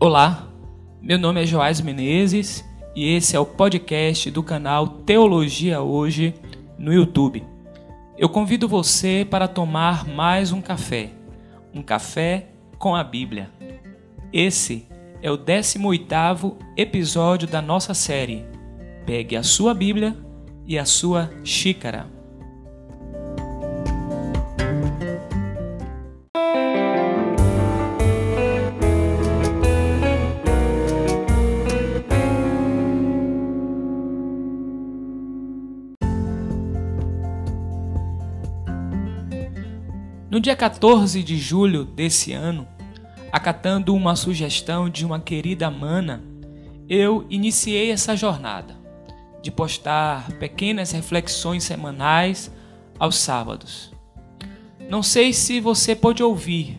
Olá, meu nome é Joás Menezes e esse é o podcast do canal Teologia Hoje no YouTube. Eu convido você para tomar mais um café, um café com a Bíblia. Esse é o 18º episódio da nossa série. Pegue a sua Bíblia e a sua xícara. No dia 14 de julho desse ano, acatando uma sugestão de uma querida mana, eu iniciei essa jornada de postar pequenas reflexões semanais aos sábados. Não sei se você pôde ouvir,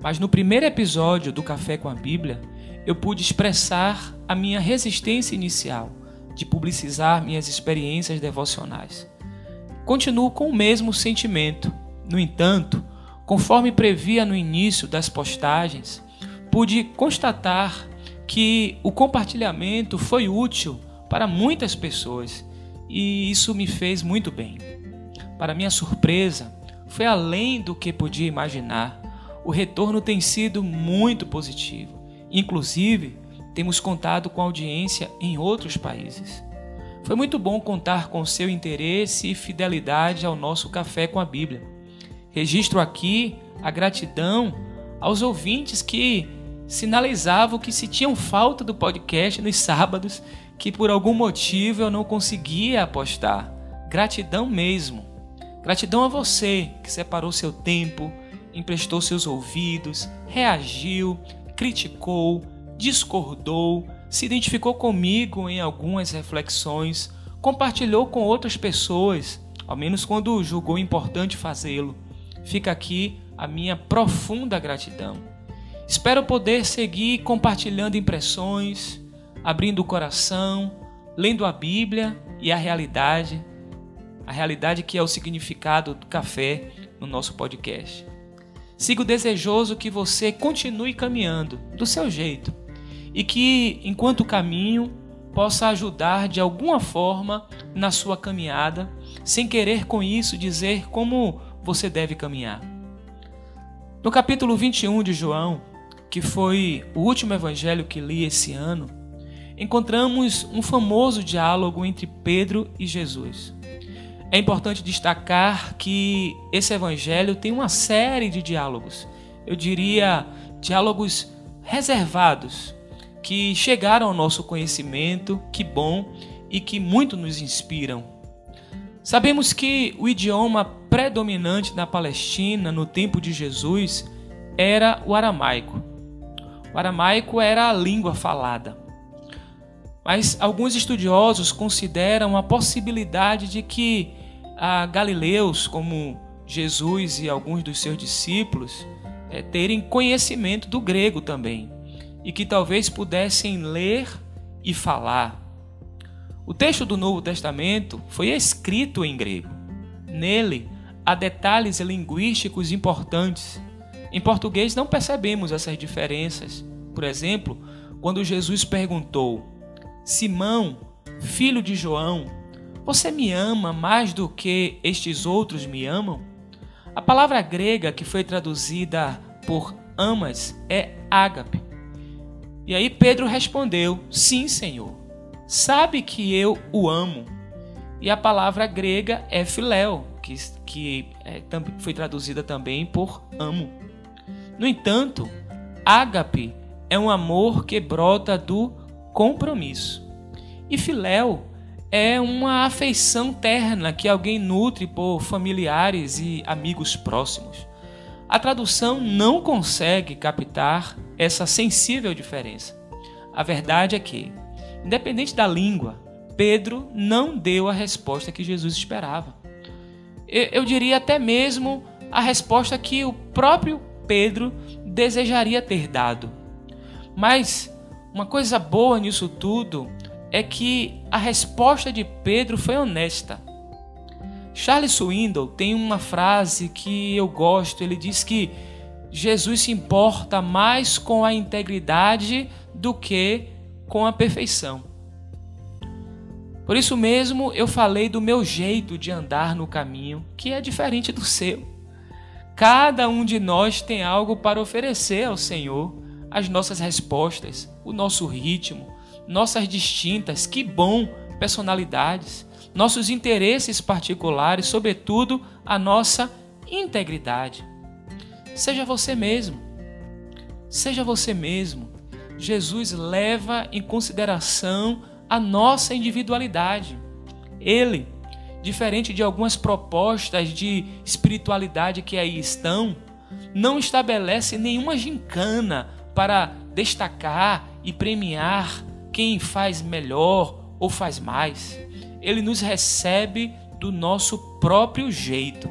mas no primeiro episódio do Café com a Bíblia, eu pude expressar a minha resistência inicial de publicizar minhas experiências devocionais. Continuo com o mesmo sentimento. No entanto, Conforme previa no início das postagens, pude constatar que o compartilhamento foi útil para muitas pessoas e isso me fez muito bem. Para minha surpresa, foi além do que podia imaginar. O retorno tem sido muito positivo. Inclusive, temos contado com audiência em outros países. Foi muito bom contar com seu interesse e fidelidade ao nosso café com a Bíblia. Registro aqui a gratidão aos ouvintes que sinalizavam que se tinham falta do podcast nos sábados, que por algum motivo eu não conseguia apostar. Gratidão mesmo. Gratidão a você que separou seu tempo, emprestou seus ouvidos, reagiu, criticou, discordou, se identificou comigo em algumas reflexões, compartilhou com outras pessoas, ao menos quando julgou importante fazê-lo fica aqui a minha profunda gratidão. Espero poder seguir compartilhando impressões, abrindo o coração, lendo a Bíblia e a realidade, a realidade que é o significado do café no nosso podcast. Sigo desejoso que você continue caminhando do seu jeito e que, enquanto caminho, possa ajudar de alguma forma na sua caminhada, sem querer com isso dizer como você deve caminhar. No capítulo 21 de João, que foi o último evangelho que li esse ano, encontramos um famoso diálogo entre Pedro e Jesus. É importante destacar que esse evangelho tem uma série de diálogos, eu diria diálogos reservados, que chegaram ao nosso conhecimento, que bom e que muito nos inspiram Sabemos que o idioma predominante na Palestina no tempo de Jesus era o aramaico. O aramaico era a língua falada. Mas alguns estudiosos consideram a possibilidade de que a galileus, como Jesus e alguns dos seus discípulos, é, terem conhecimento do grego também, e que talvez pudessem ler e falar. O texto do Novo Testamento foi escrito em grego. Nele há detalhes linguísticos importantes. Em português não percebemos essas diferenças. Por exemplo, quando Jesus perguntou: Simão, filho de João, você me ama mais do que estes outros me amam? A palavra grega que foi traduzida por amas é ágape. E aí Pedro respondeu: Sim, Senhor sabe que eu o amo. E a palavra grega é filéu, que, que é, foi traduzida também por amo. No entanto, ágape é um amor que brota do compromisso. E filéu é uma afeição terna que alguém nutre por familiares e amigos próximos. A tradução não consegue captar essa sensível diferença. A verdade é que Independente da língua, Pedro não deu a resposta que Jesus esperava. Eu diria até mesmo a resposta que o próprio Pedro desejaria ter dado. Mas uma coisa boa nisso tudo é que a resposta de Pedro foi honesta. Charles Swindoll tem uma frase que eu gosto, ele diz que Jesus se importa mais com a integridade do que com a perfeição. Por isso mesmo eu falei do meu jeito de andar no caminho, que é diferente do seu. Cada um de nós tem algo para oferecer ao Senhor, as nossas respostas, o nosso ritmo, nossas distintas, que bom, personalidades, nossos interesses particulares, sobretudo a nossa integridade. Seja você mesmo. Seja você mesmo. Jesus leva em consideração a nossa individualidade. Ele, diferente de algumas propostas de espiritualidade que aí estão, não estabelece nenhuma gincana para destacar e premiar quem faz melhor ou faz mais. Ele nos recebe do nosso próprio jeito,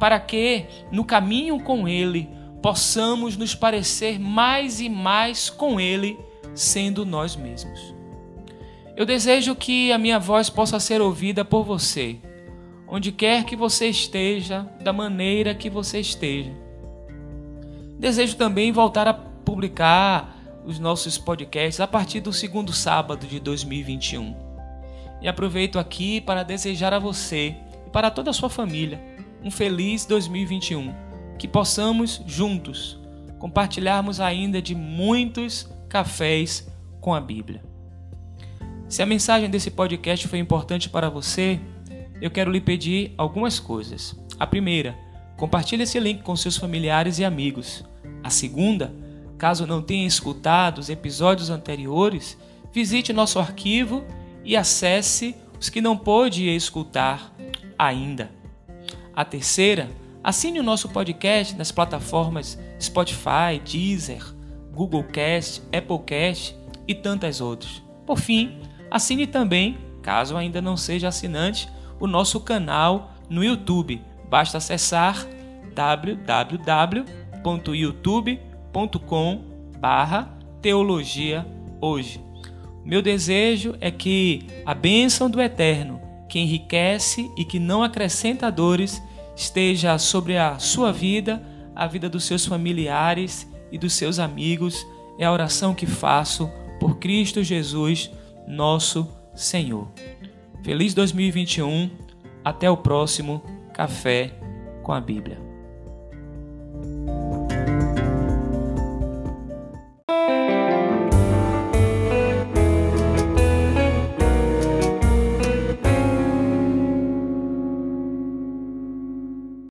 para que, no caminho com Ele, possamos nos parecer mais e mais com Ele, sendo nós mesmos. Eu desejo que a minha voz possa ser ouvida por você, onde quer que você esteja, da maneira que você esteja. Desejo também voltar a publicar os nossos podcasts a partir do segundo sábado de 2021. E aproveito aqui para desejar a você e para toda a sua família um feliz 2021. Que possamos juntos compartilharmos ainda de muitos cafés com a Bíblia. Se a mensagem desse podcast foi importante para você, eu quero lhe pedir algumas coisas. A primeira, compartilhe esse link com seus familiares e amigos. A segunda, caso não tenha escutado os episódios anteriores, visite nosso arquivo e acesse os que não pôde escutar ainda. A terceira, assine o nosso podcast nas plataformas Spotify, Deezer, Google Cast, Apple Cast e tantas outras. Por fim, assine também, caso ainda não seja assinante, o nosso canal no YouTube. Basta acessar www.youtube.com/teologia hoje. Meu desejo é que a bênção do Eterno, que enriquece e que não acrescenta dores, esteja sobre a sua vida, a vida dos seus familiares e dos seus amigos. É a oração que faço por Cristo Jesus, nosso Senhor. Feliz 2021. Até o próximo Café com a Bíblia.